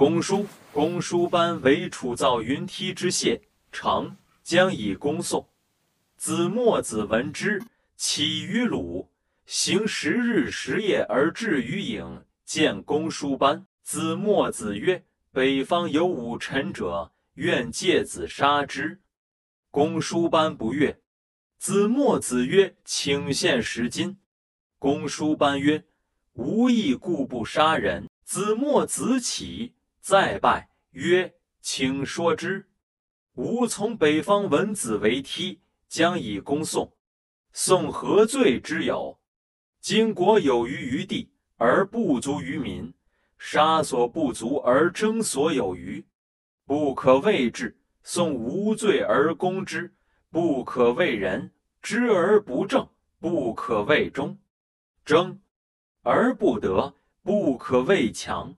公叔，公叔班为楚造云梯之谢，成将以攻宋。子墨子闻之，起于鲁，行十日十夜而至于郢，见公叔班。子墨子曰：“北方有五臣者，愿借子杀之。”公叔班不悦。子墨子曰：“请献十金。”公叔班曰：“无义故不杀人。”子墨子起，再拜曰：“请说之。”吾从北方闻子为梯，将以攻宋。宋何罪之有？今国有余于地，而不足于民，杀所不足而争所有余，不可谓治。宋无罪而攻之。不可谓仁，知而不正，不可谓忠；争而不得，不可谓强；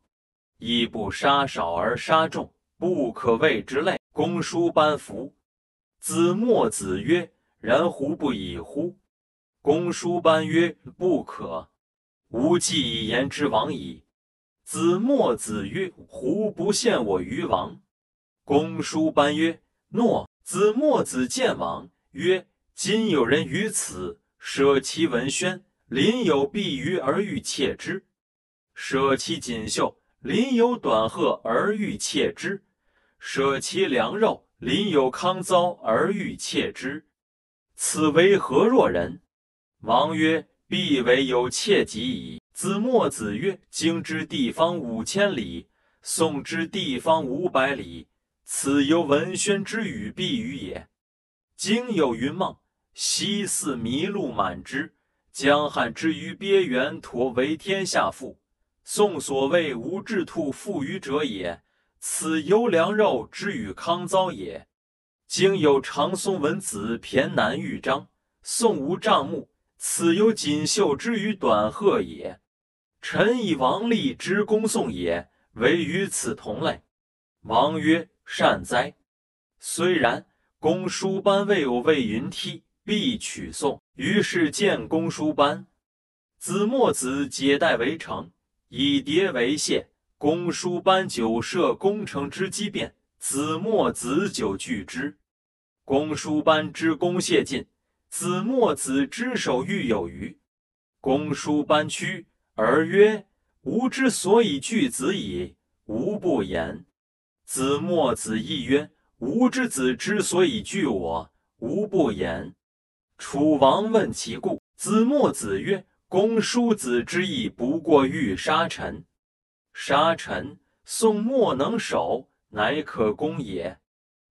亦不杀少而杀众，不可谓之类。公叔班服。子墨子曰：“然乎不以乎？”公叔班曰：“不可。吾既以言之王矣。”子墨子曰：“胡不陷我于王？”公叔班曰：“诺。”子墨子见王曰：“今有人于此，舍其文宣，临有碧鱼而欲窃之；舍其锦绣，临有短褐而欲窃之；舍其良肉，临有康糟而欲窃之。此为何若人？”王曰：“必为有窃己矣。”子墨子曰：“京之地方五千里，宋之地方五百里。”此犹文宣之语必语也。今有云梦，西似麋鹿满之。江汉之于鳖原，托为天下父。宋所谓无志兔负于者也。此犹良肉之与康糟也。今有长松文子骈难豫章，宋无帐目。此犹锦绣之于短褐也。臣以王立之公宋也，为与此同类。王曰。善哉！虽然，公叔班未有魏云梯，必取宋。于是见公叔班。子墨子解带为城，以蝶为谢。公叔班久设攻城之机变，子墨子久拒之。公叔班之攻谢尽，子墨子之守欲有余。公叔班屈而曰：“吾之所以拒子矣，吾不言。”子墨子亦曰：“吾之子之所以惧我，吾不言。”楚王问其故，子墨子曰：“公叔子之意不过欲杀臣，杀臣，宋莫能守，乃可攻也。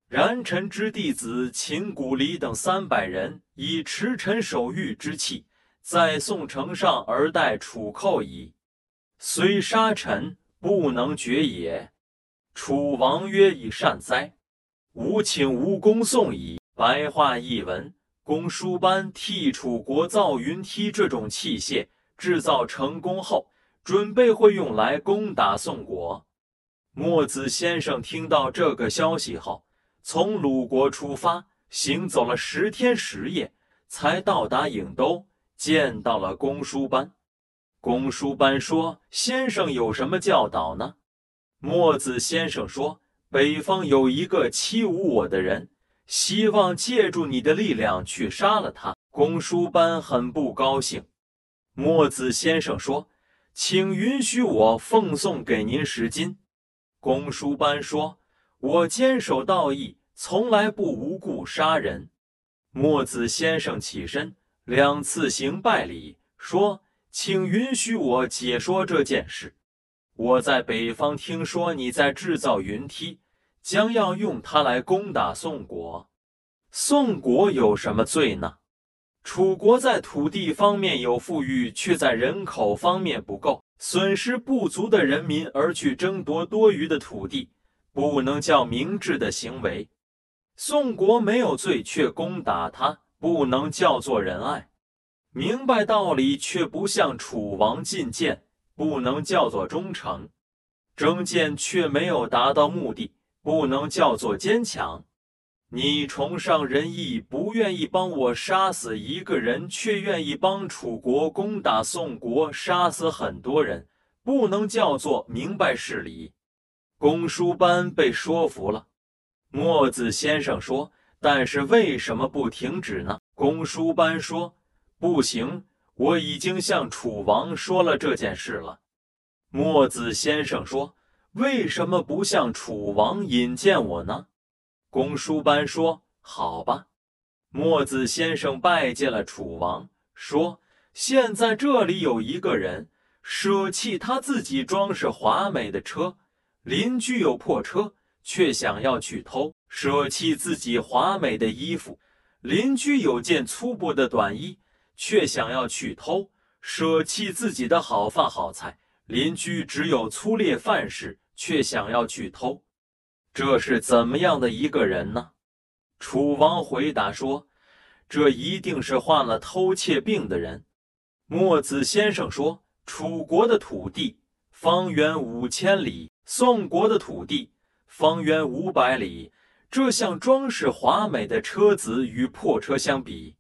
然臣之弟子秦古离等三百人，以持臣守御之器，在宋城上而待楚寇矣。虽杀臣，不能决也。”楚王曰：“以善哉！吾请吴公宋矣。”白话译文：公输班替楚国造云梯这种器械，制造成功后，准备会用来攻打宋国。墨子先生听到这个消息后，从鲁国出发，行走了十天十夜，才到达郢都，见到了公输班。公输班说：“先生有什么教导呢？”墨子先生说：“北方有一个欺侮我的人，希望借助你的力量去杀了他。”公输班很不高兴。墨子先生说：“请允许我奉送给您十金。”公输班说：“我坚守道义，从来不无故杀人。”墨子先生起身，两次行拜礼，说：“请允许我解说这件事。”我在北方听说你在制造云梯，将要用它来攻打宋国。宋国有什么罪呢？楚国在土地方面有富裕，却在人口方面不够，损失不足的人民而去争夺多余的土地，不能叫明智的行为。宋国没有罪，却攻打他，不能叫做仁爱。明白道理却不向楚王进谏。不能叫做忠诚，征谏却没有达到目的，不能叫做坚强。你崇尚仁义，不愿意帮我杀死一个人，却愿意帮楚国攻打宋国，杀死很多人，不能叫做明白事理。公输班被说服了。墨子先生说：“但是为什么不停止呢？”公输班说：“不行，我已经向楚王说了这件事了。”墨子先生说：“为什么不向楚王引荐我呢？”公输班说：“好吧。”墨子先生拜见了楚王，说：“现在这里有一个人舍弃他自己装饰华美的车，邻居有破车，却想要去偷；舍弃自己华美的衣服，邻居有件粗布的短衣，却想要去偷；舍弃自己的好饭好菜，邻居只有粗劣饭食，却想要去偷。这是怎么样的一个人呢？”楚王回答说：“这一定是患了偷窃病的人。”墨子先生说：“楚国的土地方圆五千里，宋国的土地方圆五百里，这像装饰华美的车子与破车相比。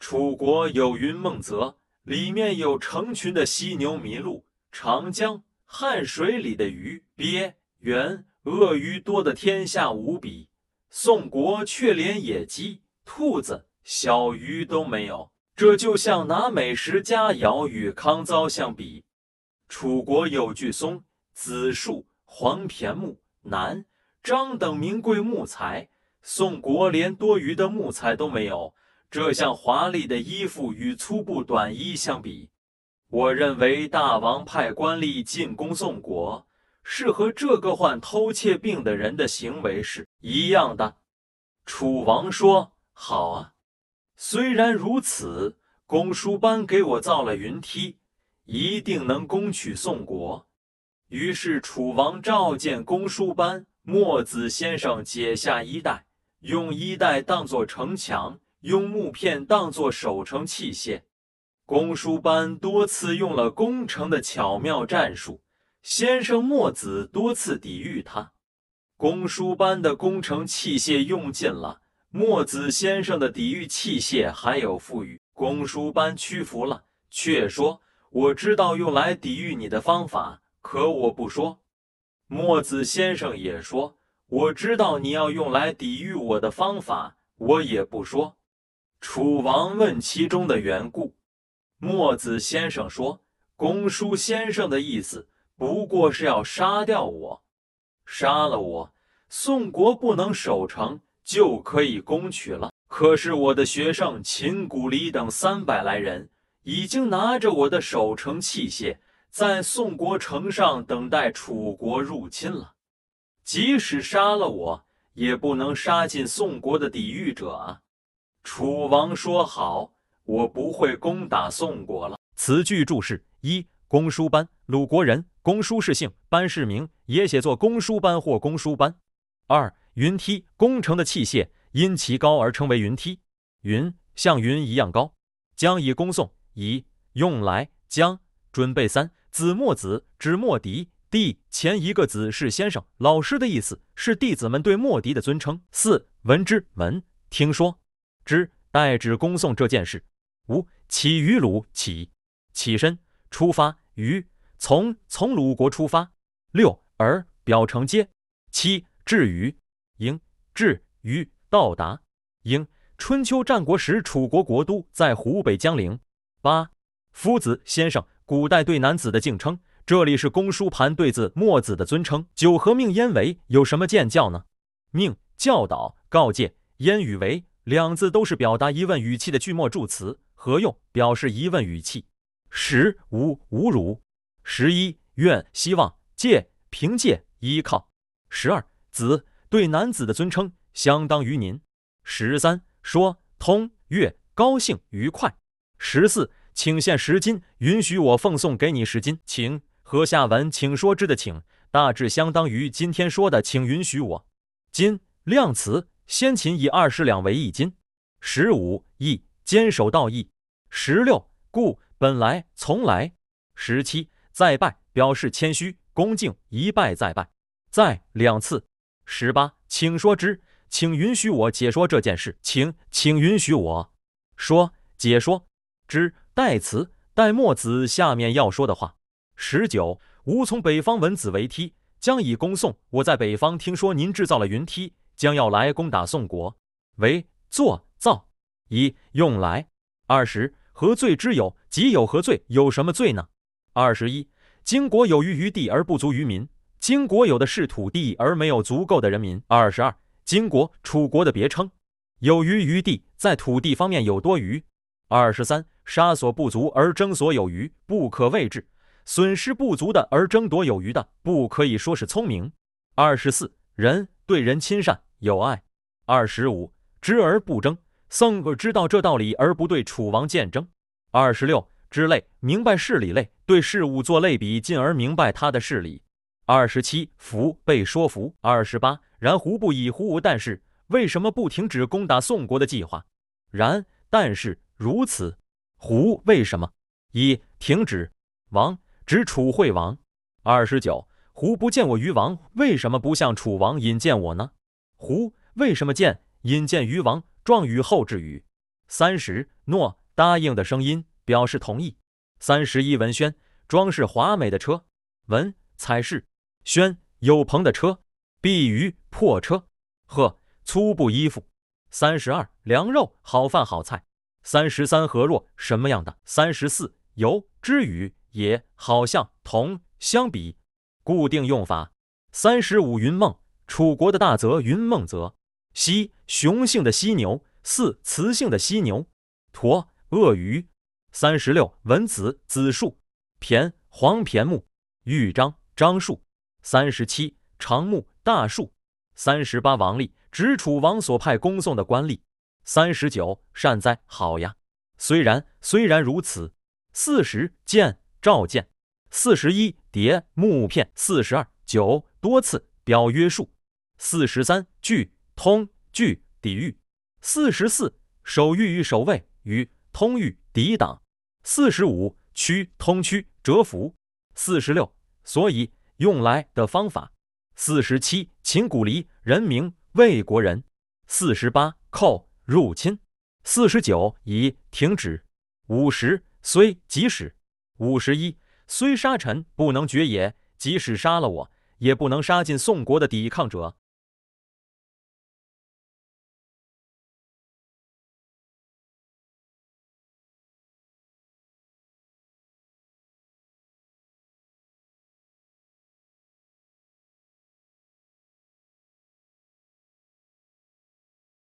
楚国有云梦泽，里面有成群的犀牛麋鹿；长江、汉水里的鱼鳖、猿、鳄鱼多得天下无比。”宋国却连野鸡、兔子、小鱼都没有，这就像拿美食佳肴与康糟相比。楚国有巨松、紫树、黄骈木、楠、樟等名贵木材，宋国连多余的木材都没有，这像华丽的衣服与粗布短衣相比。我认为大王派官吏进攻宋国。是和这个患偷窃病的人的行为是一样的。楚王说：“好啊，虽然如此，公输班给我造了云梯，一定能攻取宋国。”于是楚王召见公输班。墨子先生解下衣带，用衣带当作城墙，用木片当作守城器械。公输班多次用了攻城的巧妙战术。先生墨子多次抵御他，公输班的攻城器械用尽了，墨子先生的抵御器械还有富裕。公输班屈服了，却说：“我知道用来抵御你的方法，可我不说。”墨子先生也说：“我知道你要用来抵御我的方法，我也不说。”楚王问其中的缘故，墨子先生说：“公输先生的意思。”不过是要杀掉我，杀了我，宋国不能守城，就可以攻取了。可是我的学生秦古离等三百来人，已经拿着我的守城器械，在宋国城上等待楚国入侵了。即使杀了我，也不能杀尽宋国的抵御者啊！楚王说：“好，我不会攻打宋国了。”词句注释一。公输班，鲁国人。公输是姓，班是名，也写作公输班或公输班。二，云梯，工程的器械，因其高而称为云梯。云像云一样高。将以恭送，以用来将准备。三，子墨子指墨翟，弟前一个子是先生、老师的意思，是弟子们对墨翟的尊称。四，闻之闻，听说之，代指恭送这件事。五，起于鲁，起起身出发。于从从鲁国出发，六而表成接，七至于应至于到达应春秋战国时楚国国都在湖北江陵。八夫子先生，古代对男子的敬称，这里是公输盘对子墨子的尊称。九和命焉为有什么见教呢？命教导告诫，焉与为两字都是表达疑问语气的句末助词，何用表示疑问语气。十无侮辱，十一愿希望借凭借依靠，十二子对男子的尊称相当于您。十三说通悦高兴愉快。十四请献十金，允许我奉送给你十金。请和下文请说之的请，大致相当于今天说的请允许我。金量词，先秦以二十两为一斤。十五义坚守道义。十六故。本来从来，十七再拜表示谦虚恭敬，一拜再拜，再两次。十八请说之，请允许我解说这件事，请请允许我说解说之代词代墨子下面要说的话。十九吾从北方闻子为梯，将以攻宋。我在北方听说您制造了云梯，将要来攻打宋国。为作造一用来二十何罪之有？即有何罪？有什么罪呢？二十一金国有余于地而不足于民。金国有的是土地而没有足够的人民。二十二金国楚国的别称，有余于地，在土地方面有多余。二十三杀所不足而争所有余，不可谓智。损失不足的而争夺有余的，不可以说是聪明。二十四人对人亲善友爱。二十五知而不争，僧个知道这道理而不对楚王见争。二十六知类明白事理类，对事物做类比，进而明白他的事理。二十七服被说服。二十八然胡不以胡无？但是为什么不停止攻打宋国的计划？然但是如此，胡为什么一停止？王。指楚惠王。二十九，胡不见我于王？为什么不向楚王引荐我呢？胡为什么见引荐于王？状语后置语。三十，诺答应的声音表示同意。三十一，文轩装饰华美的车。文彩饰，轩有朋的车。碧鱼破车。鹤粗布衣服。三十二，凉肉好饭好菜。三十三，何若什么样的？三十四，由之语。也好像同相比，固定用法。三十五云梦，楚国的大泽云梦泽。犀雄性的犀牛，四雌性的犀牛。驼鳄鱼。三十六文子子树，骈黄骈木。玉章樟树。三十七长木大树。三十八王吏指楚王所派恭送的官吏。三十九善哉好呀，虽然虽然如此。四十见。召见，四十一叠木片，四十二九多次表约束，四十三拒通拒抵御，四十四守御与守卫与通御抵挡，四十五驱通驱折服，四十六所以用来的方法，四十七秦古离人名魏国人，四十八寇入侵，四十九已停止，五十虽即使。五十一，虽杀臣不能绝也，即使杀了我，也不能杀尽宋国的抵抗者。